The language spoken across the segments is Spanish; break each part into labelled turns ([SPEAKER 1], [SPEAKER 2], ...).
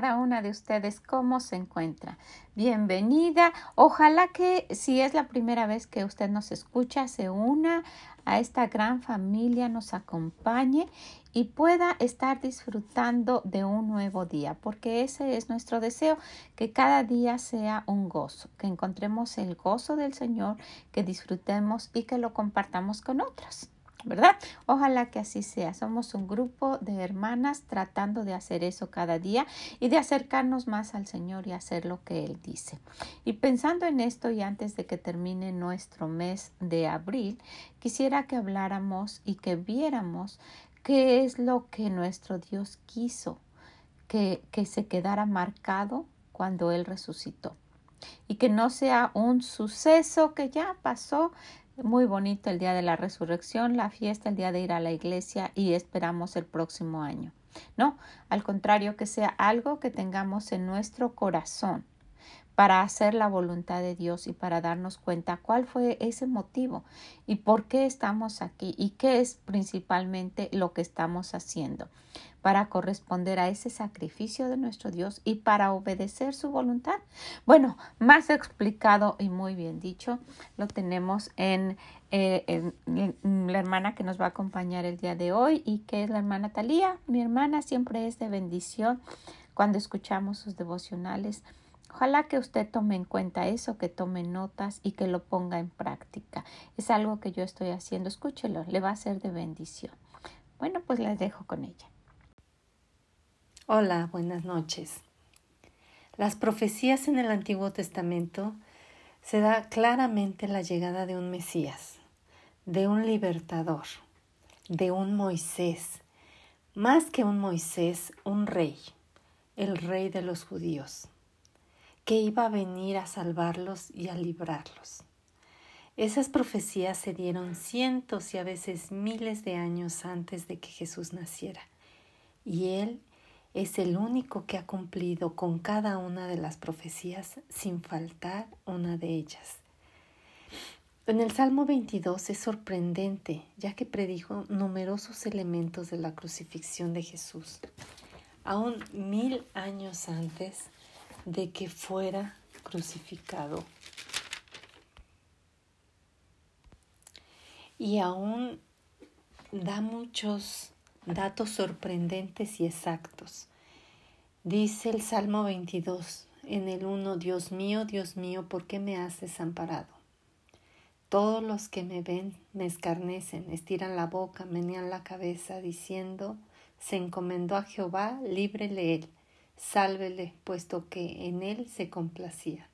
[SPEAKER 1] Cada una de ustedes, ¿cómo se encuentra? Bienvenida. Ojalá que si es la primera vez que usted nos escucha, se una a esta gran familia, nos acompañe y pueda estar disfrutando de un nuevo día, porque ese es nuestro deseo, que cada día sea un gozo, que encontremos el gozo del Señor, que disfrutemos y que lo compartamos con otros. ¿Verdad? Ojalá que así sea. Somos un grupo de hermanas tratando de hacer eso cada día y de acercarnos más al Señor y hacer lo que Él dice. Y pensando en esto y antes de que termine nuestro mes de abril, quisiera que habláramos y que viéramos qué es lo que nuestro Dios quiso que, que se quedara marcado cuando Él resucitó y que no sea un suceso que ya pasó, muy bonito el día de la resurrección, la fiesta, el día de ir a la iglesia y esperamos el próximo año. No, al contrario, que sea algo que tengamos en nuestro corazón para hacer la voluntad de Dios y para darnos cuenta cuál fue ese motivo y por qué estamos aquí y qué es principalmente lo que estamos haciendo para corresponder a ese sacrificio de nuestro Dios y para obedecer su voluntad. Bueno, más explicado y muy bien dicho, lo tenemos en, eh, la hermana que nos va a acompañar el día de hoy y que es la hermana Talía. Mi hermana siempre es de bendición cuando escuchamos sus devocionales. Ojalá que usted tome en cuenta eso, que tome notas y que lo ponga en práctica. Es algo que yo estoy haciendo. Escúchelo, le va a ser de bendición. Bueno, pues les dejo con ella.
[SPEAKER 2] Hola, buenas noches. Las profecías en el Antiguo Testamento se da claramente la llegada de un Mesías, de un libertador, de un Moisés, más que un Moisés, un rey, el rey de los judíos, que iba a venir a salvarlos y a librarlos. Esas profecías se dieron cientos y a veces miles de años antes de que Jesús naciera, y él es el único que ha cumplido con cada una de las profecías sin faltar una de ellas. En el Salmo 22 es sorprendente, ya que predijo numerosos elementos de la crucifixión de Jesús, aún mil años antes de que fuera crucificado. Y aún da muchos datos sorprendentes y exactos. Dice el Salmo 22 en el 1, Dios mío, Dios mío, ¿por qué me has desamparado? Todos los que me ven me escarnecen, estiran la boca, menean la cabeza, diciendo, se encomendó a Jehová, líbrele él, sálvele, puesto que en él se complacía.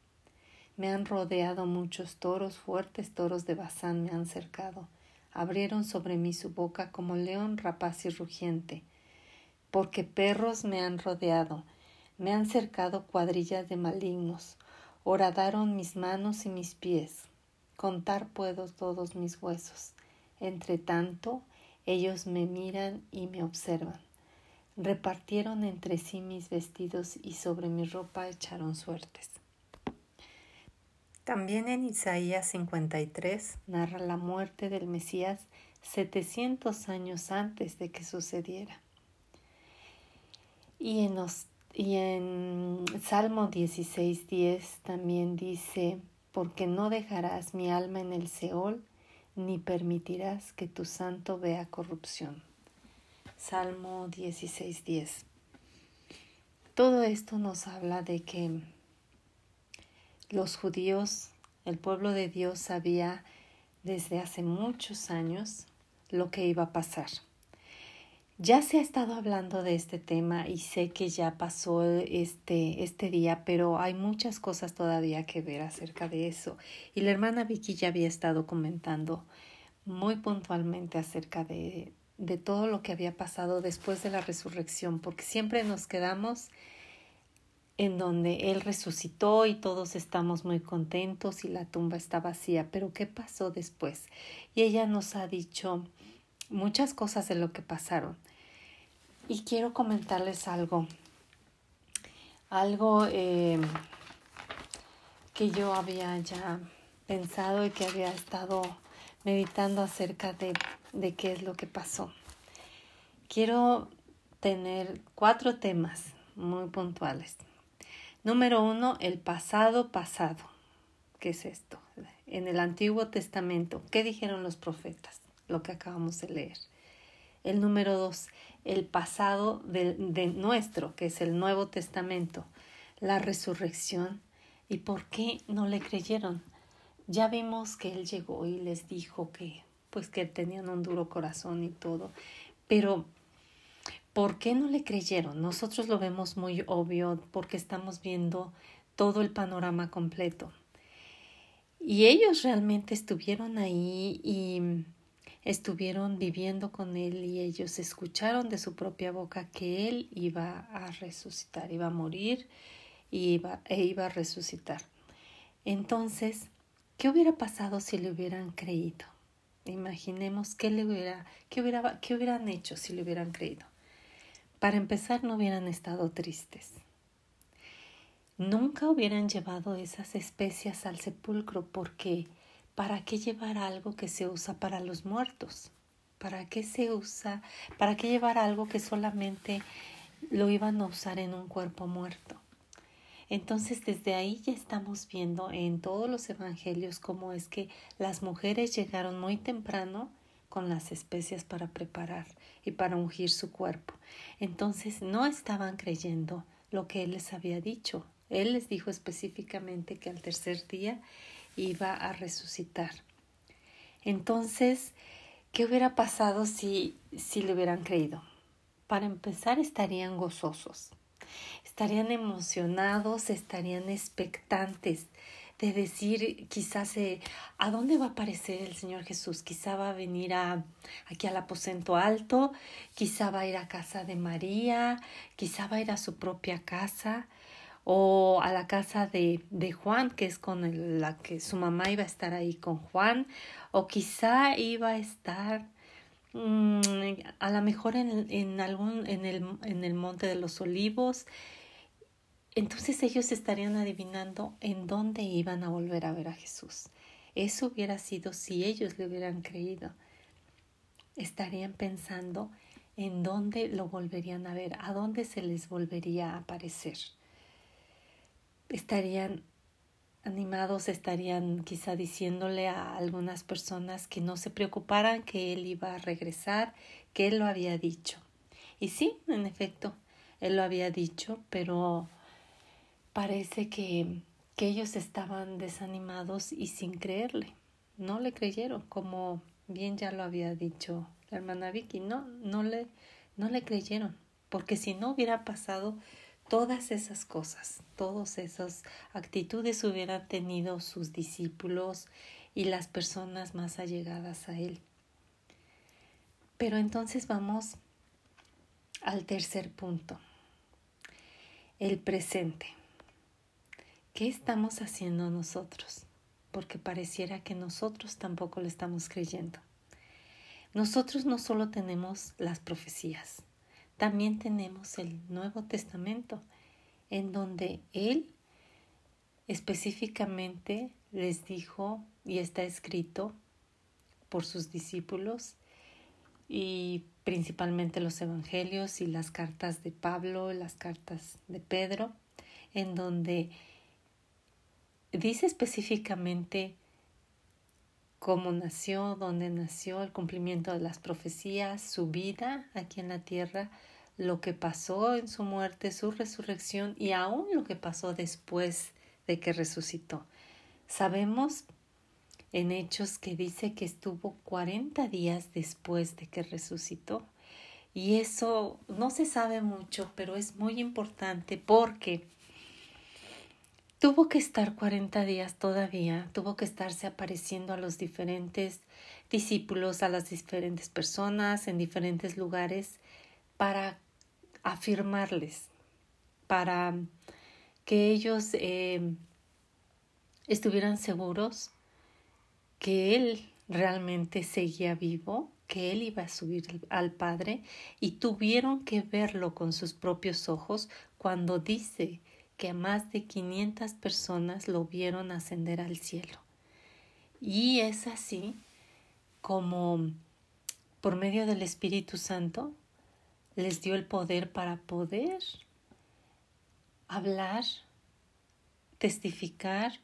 [SPEAKER 2] Me han rodeado muchos toros, fuertes toros de Bazán me han cercado abrieron sobre mí su boca como león rapaz y rugiente, porque perros me han rodeado, me han cercado cuadrillas de malignos, horadaron mis manos y mis pies, contar puedo todos mis huesos. Entre tanto, ellos me miran y me observan. Repartieron entre sí mis vestidos y sobre mi ropa echaron suertes. También en Isaías 53 narra la muerte del Mesías 700 años antes de que sucediera. Y en, y en Salmo 16.10 también dice, porque no dejarás mi alma en el Seol, ni permitirás que tu santo vea corrupción. Salmo 16.10. Todo esto nos habla de que los judíos, el pueblo de Dios sabía desde hace muchos años lo que iba a pasar. Ya se ha estado hablando de este tema y sé que ya pasó este, este día, pero hay muchas cosas todavía que ver acerca de eso. Y la hermana Vicky ya había estado comentando muy puntualmente acerca de, de todo lo que había pasado después de la resurrección, porque siempre nos quedamos en donde Él resucitó y todos estamos muy contentos y la tumba está vacía. Pero ¿qué pasó después? Y ella nos ha dicho muchas cosas de lo que pasaron. Y quiero comentarles algo, algo eh, que yo había ya pensado y que había estado meditando acerca de, de qué es lo que pasó. Quiero tener cuatro temas muy puntuales. Número uno, el pasado pasado. ¿Qué es esto? En el Antiguo Testamento, ¿qué dijeron los profetas? Lo que acabamos de leer. El número dos, el pasado de, de nuestro, que es el Nuevo Testamento, la resurrección. ¿Y por qué no le creyeron? Ya vimos que él llegó y les dijo que pues que tenían un duro corazón y todo, pero ¿Por qué no le creyeron? Nosotros lo vemos muy obvio porque estamos viendo todo el panorama completo. Y ellos realmente estuvieron ahí y estuvieron viviendo con él y ellos escucharon de su propia boca que él iba a resucitar, iba a morir y iba, e iba a resucitar. Entonces, ¿qué hubiera pasado si le hubieran creído? Imaginemos qué le hubiera, qué qué hubieran hecho si le hubieran creído. Para empezar, no hubieran estado tristes. Nunca hubieran llevado esas especias al sepulcro porque ¿para qué llevar algo que se usa para los muertos? ¿Para qué se usa? ¿Para qué llevar algo que solamente lo iban a usar en un cuerpo muerto? Entonces desde ahí ya estamos viendo en todos los evangelios cómo es que las mujeres llegaron muy temprano con las especias para preparar y para ungir su cuerpo. Entonces no estaban creyendo lo que él les había dicho. Él les dijo específicamente que al tercer día iba a resucitar. Entonces, ¿qué hubiera pasado si, si le hubieran creído? Para empezar, estarían gozosos, estarían emocionados, estarían expectantes de decir quizás eh, a dónde va a aparecer el Señor Jesús. Quizá va a venir a, aquí al aposento alto, quizá va a ir a casa de María, quizá va a ir a su propia casa o a la casa de, de Juan, que es con la que su mamá iba a estar ahí con Juan, o quizá iba a estar mm, a lo mejor en, en algún en el, en el monte de los olivos entonces ellos estarían adivinando en dónde iban a volver a ver a Jesús. Eso hubiera sido si ellos le hubieran creído. Estarían pensando en dónde lo volverían a ver, a dónde se les volvería a aparecer. Estarían animados, estarían quizá diciéndole a algunas personas que no se preocuparan, que él iba a regresar, que él lo había dicho. Y sí, en efecto, él lo había dicho, pero parece que, que ellos estaban desanimados y sin creerle. No le creyeron, como bien ya lo había dicho la hermana Vicky, no, no le, no le creyeron, porque si no hubiera pasado todas esas cosas, todas esas actitudes hubieran tenido sus discípulos y las personas más allegadas a él. Pero entonces vamos al tercer punto, el presente. ¿Qué estamos haciendo nosotros? Porque pareciera que nosotros tampoco le estamos creyendo. Nosotros no solo tenemos las profecías, también tenemos el Nuevo Testamento, en donde Él específicamente les dijo, y está escrito por sus discípulos, y principalmente los evangelios y las cartas de Pablo, las cartas de Pedro, en donde dice específicamente cómo nació, dónde nació, el cumplimiento de las profecías, su vida aquí en la tierra, lo que pasó en su muerte, su resurrección y aún lo que pasó después de que resucitó. Sabemos en Hechos que dice que estuvo 40 días después de que resucitó. Y eso no se sabe mucho, pero es muy importante porque Tuvo que estar 40 días todavía, tuvo que estarse apareciendo a los diferentes discípulos, a las diferentes personas en diferentes lugares para afirmarles, para que ellos eh, estuvieran seguros que Él realmente seguía vivo, que Él iba a subir al Padre y tuvieron que verlo con sus propios ojos cuando dice que más de 500 personas lo vieron ascender al cielo. Y es así como por medio del Espíritu Santo les dio el poder para poder hablar, testificar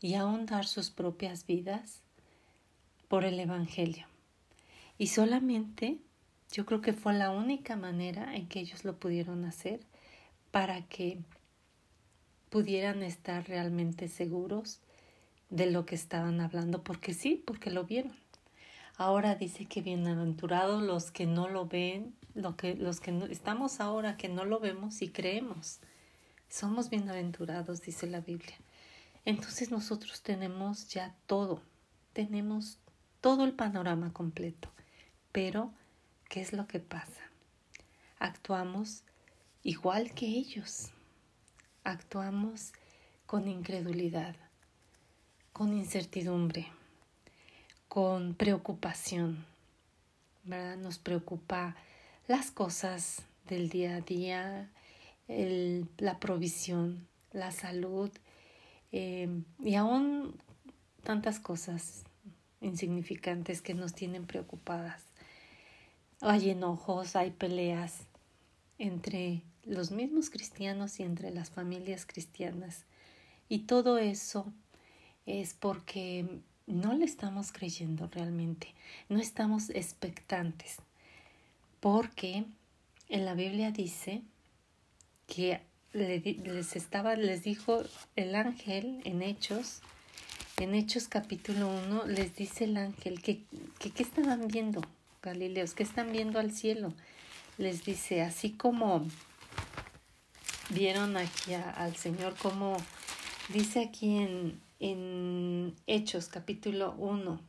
[SPEAKER 2] y aún dar sus propias vidas por el Evangelio. Y solamente yo creo que fue la única manera en que ellos lo pudieron hacer para que pudieran estar realmente seguros de lo que estaban hablando, porque sí, porque lo vieron. Ahora dice que bienaventurados los que no lo ven, lo que, los que no, estamos ahora que no lo vemos y creemos. Somos bienaventurados, dice la Biblia. Entonces nosotros tenemos ya todo, tenemos todo el panorama completo. Pero, ¿qué es lo que pasa? Actuamos igual que ellos. Actuamos con incredulidad, con incertidumbre, con preocupación. ¿verdad? Nos preocupa las cosas del día a día, la provisión, la salud eh, y aún tantas cosas insignificantes que nos tienen preocupadas. Hay enojos, hay peleas entre los mismos cristianos y entre las familias cristianas. Y todo eso es porque no le estamos creyendo realmente, no estamos expectantes, porque en la Biblia dice que les estaba, les dijo el ángel en Hechos, en Hechos capítulo 1, les dice el ángel que, que ¿qué estaban viendo, Galileos? ¿Qué están viendo al cielo? Les dice, así como vieron aquí al Señor, como dice aquí en, en Hechos capítulo 1,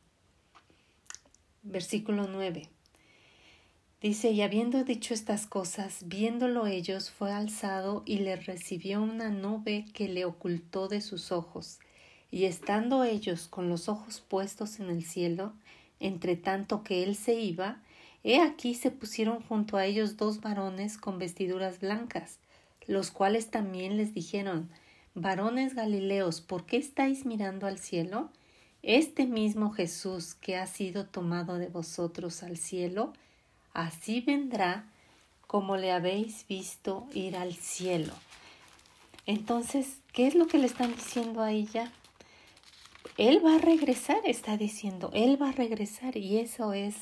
[SPEAKER 2] versículo 9. Dice, y habiendo dicho estas cosas, viéndolo ellos, fue alzado y le recibió una nube que le ocultó de sus ojos. Y estando ellos con los ojos puestos en el cielo, entre tanto que él se iba, he aquí se pusieron junto a ellos dos varones con vestiduras blancas, los cuales también les dijeron, varones Galileos, ¿por qué estáis mirando al cielo? Este mismo Jesús que ha sido tomado de vosotros al cielo, así vendrá como le habéis visto ir al cielo. Entonces, ¿qué es lo que le están diciendo a ella? Él va a regresar, está diciendo, Él va a regresar y eso es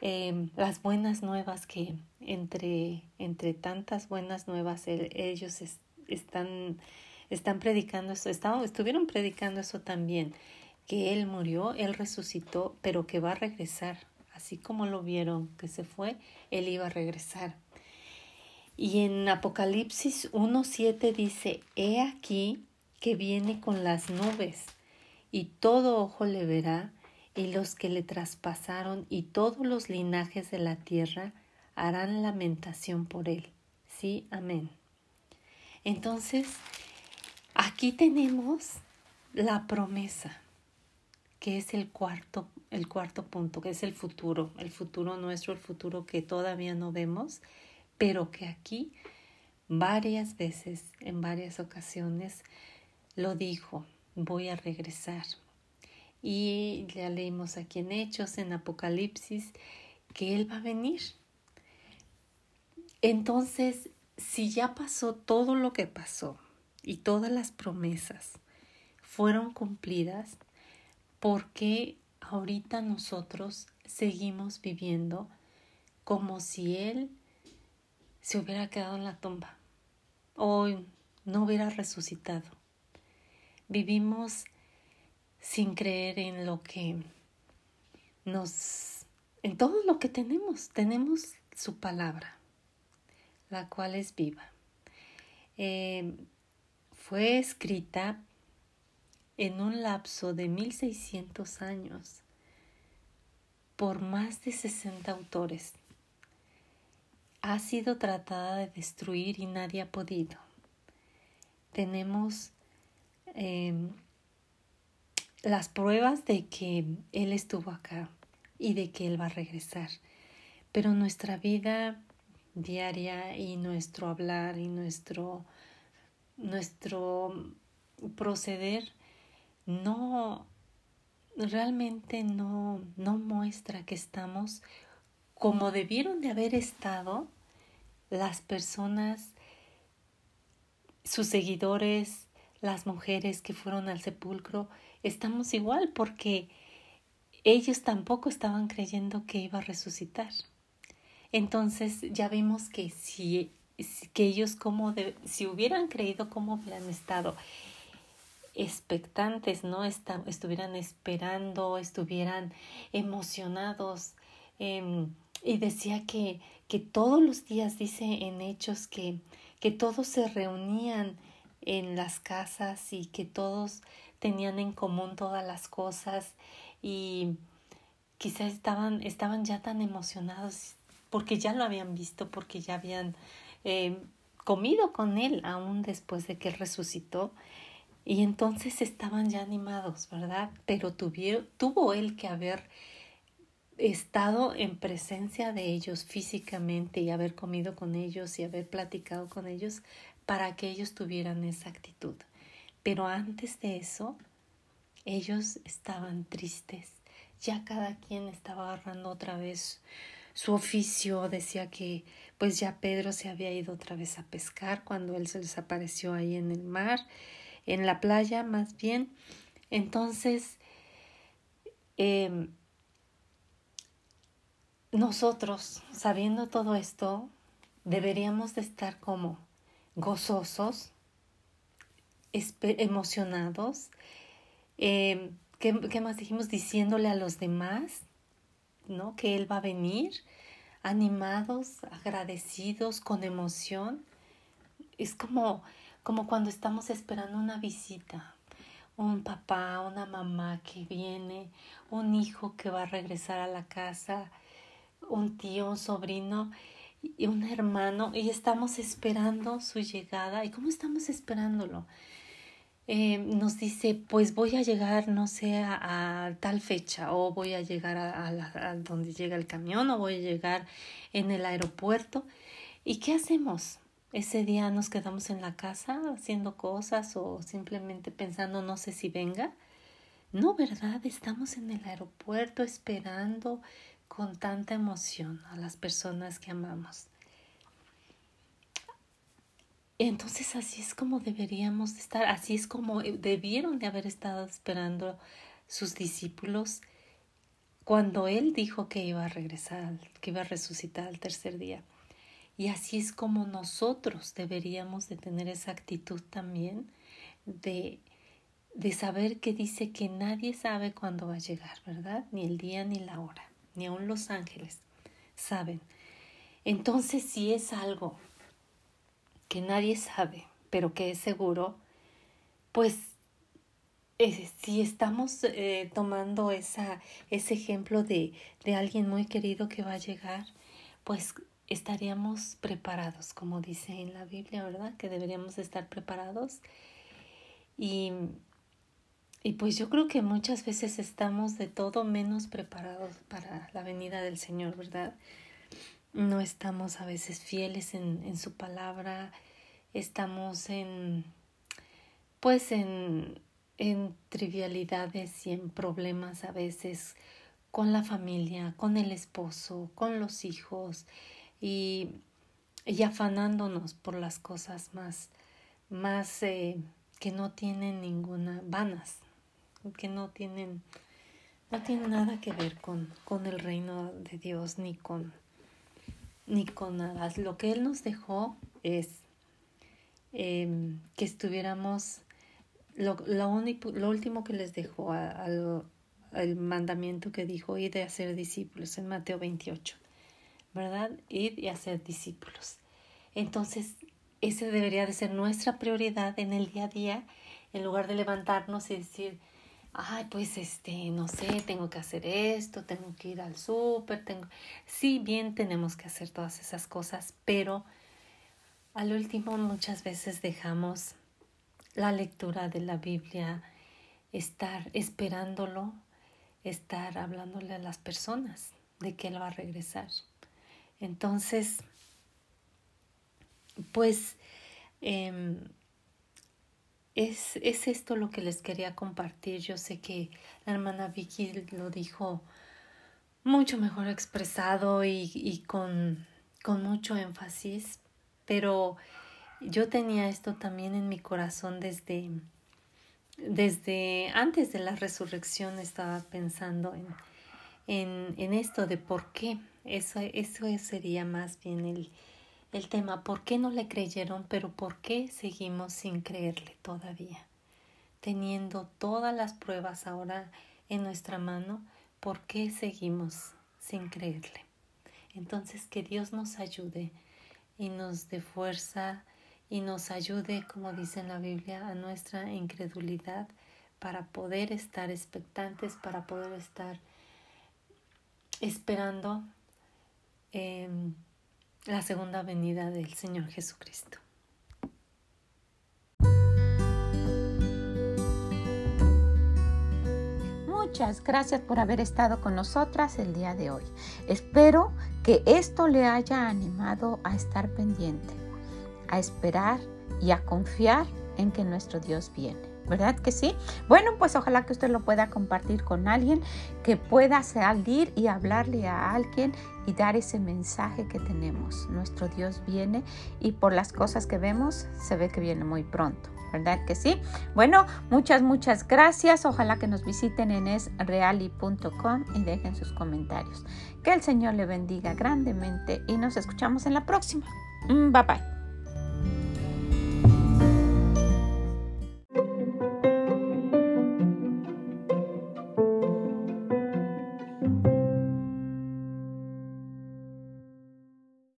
[SPEAKER 2] eh, las buenas nuevas que entre, entre tantas buenas nuevas ellos están, están predicando eso, estuvieron predicando eso también, que Él murió, Él resucitó, pero que va a regresar así como lo vieron que se fue, él iba a regresar. Y en Apocalipsis 1.7 dice, He aquí que viene con las nubes, y todo ojo le verá, y los que le traspasaron y todos los linajes de la tierra harán lamentación por él. Sí, amén. Entonces, aquí tenemos la promesa que es el cuarto, el cuarto punto, que es el futuro, el futuro nuestro, el futuro que todavía no vemos, pero que aquí varias veces, en varias ocasiones, lo dijo, voy a regresar. Y ya leímos aquí en Hechos, en Apocalipsis, que Él va a venir. Entonces, si ya pasó todo lo que pasó y todas las promesas fueron cumplidas, ¿por qué ahorita nosotros seguimos viviendo como si Él se hubiera quedado en la tumba o no hubiera resucitado? Vivimos sin creer en lo que nos, en todo lo que tenemos. Tenemos su palabra, la cual es viva. Eh, fue escrita en un lapso de 1600 años por más de 60 autores. Ha sido tratada de destruir y nadie ha podido. tenemos em, las pruebas de que Él estuvo acá y de que Él va a regresar. Pero nuestra vida diaria y nuestro hablar y nuestro, nuestro proceder no realmente no, no muestra que estamos como debieron de haber estado las personas, sus seguidores, las mujeres que fueron al sepulcro, estamos igual porque ellos tampoco estaban creyendo que iba a resucitar. Entonces ya vimos que si que ellos como si hubieran creído cómo hubieran estado expectantes, ¿no? estuvieran esperando, estuvieran emocionados. Em, y decía que, que todos los días, dice en Hechos, que, que todos se reunían en las casas y que todos tenían en común todas las cosas y quizás estaban, estaban ya tan emocionados porque ya lo habían visto, porque ya habían em, comido con él aún después de que él resucitó y entonces estaban ya animados, ¿verdad? Pero tuvieron, tuvo él que haber estado en presencia de ellos físicamente y haber comido con ellos y haber platicado con ellos para que ellos tuvieran esa actitud. Pero antes de eso, ellos estaban tristes. Ya cada quien estaba agarrando otra vez su oficio. Decía que pues ya Pedro se había ido otra vez a pescar cuando él se les apareció ahí en el mar en la playa más bien. Entonces, em, nosotros, sabiendo todo esto, deberíamos de estar como gozosos, emocionados. Em, ¿qué, ¿qué, más dijimos? Diciéndole a los demás, ¿no? Que Él va a venir, animados, agradecidos, con emoción. Es como como cuando estamos esperando una visita, un papá, una mamá que viene, un hijo que va a regresar a la casa, un tío, un sobrino y un hermano y estamos esperando su llegada. ¿Y cómo estamos esperándolo? Eh, nos dice, pues voy a llegar, no sé, a, tal fecha, o voy a llegar a, a, donde llega el camión, o voy a llegar en el aeropuerto. ¿Y qué hacemos? ese día nos quedamos en la casa haciendo cosas o simplemente pensando no sé si venga. No, ¿verdad? Estamos en el aeropuerto esperando con tanta emoción a las personas que amamos. Entonces así es como deberíamos estar, así es como debieron de haber estado esperando sus discípulos cuando Él dijo que iba a regresar, que iba a resucitar al tercer día. Y así es como nosotros deberíamos de tener esa actitud también de, de saber que dice que nadie sabe cuándo va a llegar, ¿verdad? Ni el día ni la hora, ni aun los ángeles saben. Entonces, si es algo que nadie sabe, pero que es seguro, pues eh, si estamos eh, tomando ese ejemplo de, de alguien muy querido que va a llegar, pues estaríamos preparados, como dice en la Biblia, ¿verdad? Que deberíamos estar preparados. Y, y pues yo creo que muchas veces estamos de todo menos preparados para la venida del Señor, ¿verdad? No estamos a veces fieles en, en su palabra, estamos en, pues en, en trivialidades y en problemas a veces con la familia, con el esposo, con los hijos, y, afanándonos por las cosas más, más eh, que no tienen ninguna, vanas, que no tienen, no tienen nada que ver con, con el reino de Dios ni con, ni con nada. Lo que Él nos dejó es em, que estuviéramos, lo, lo, lo último que les dejó al el mandamiento que dijo, y de hacer discípulos en Mateo 28. ¿verdad? Ir y hacer discípulos. Entonces, ese debería de ser nuestra prioridad en el día a día, en lugar de levantarnos y decir, ay, pues este, no sé, tengo que hacer esto, tengo que ir al súper, tengo... Sí, bien tenemos que hacer todas esas cosas, pero al último muchas veces dejamos la lectura de la Biblia, estar esperándolo, estar hablándole a las personas de que Él va a regresar. Entonces, pues em, es, es, esto lo que les quería compartir. Yo sé que la hermana Vicky lo dijo mucho mejor expresado y, y con, con mucho énfasis, pero yo tenía esto también en mi corazón desde, desde antes de la resurrección, estaba pensando en, en, en esto de por qué. Eso, eso sería más bien el, el tema, ¿por qué no le creyeron, pero por qué seguimos sin creerle todavía? Teniendo todas las pruebas ahora en nuestra mano, ¿por qué seguimos sin creerle? Entonces que Dios nos ayude y nos dé fuerza y nos ayude, como dice en la Biblia, a nuestra incredulidad para poder estar expectantes, para poder estar esperando em, la segunda venida del Señor Jesucristo.
[SPEAKER 1] Muchas gracias por haber estado con nosotras el día de hoy. Espero que esto le haya animado a estar pendiente, a esperar y a confiar en que nuestro Dios viene. ¿Verdad que sí? Bueno, pues ojalá que usted lo pueda compartir con alguien, que pueda salir y hablarle a alguien y dar ese mensaje que tenemos. Nuestro Dios viene y por las cosas que vemos se ve que viene muy pronto. ¿verdad que sí? Bueno, muchas, muchas gracias. Ojalá que nos visiten en esreali.com y dejen sus comentarios. Que el Señor le bendiga grandemente y nos escuchamos en la próxima. Mm, bye bye.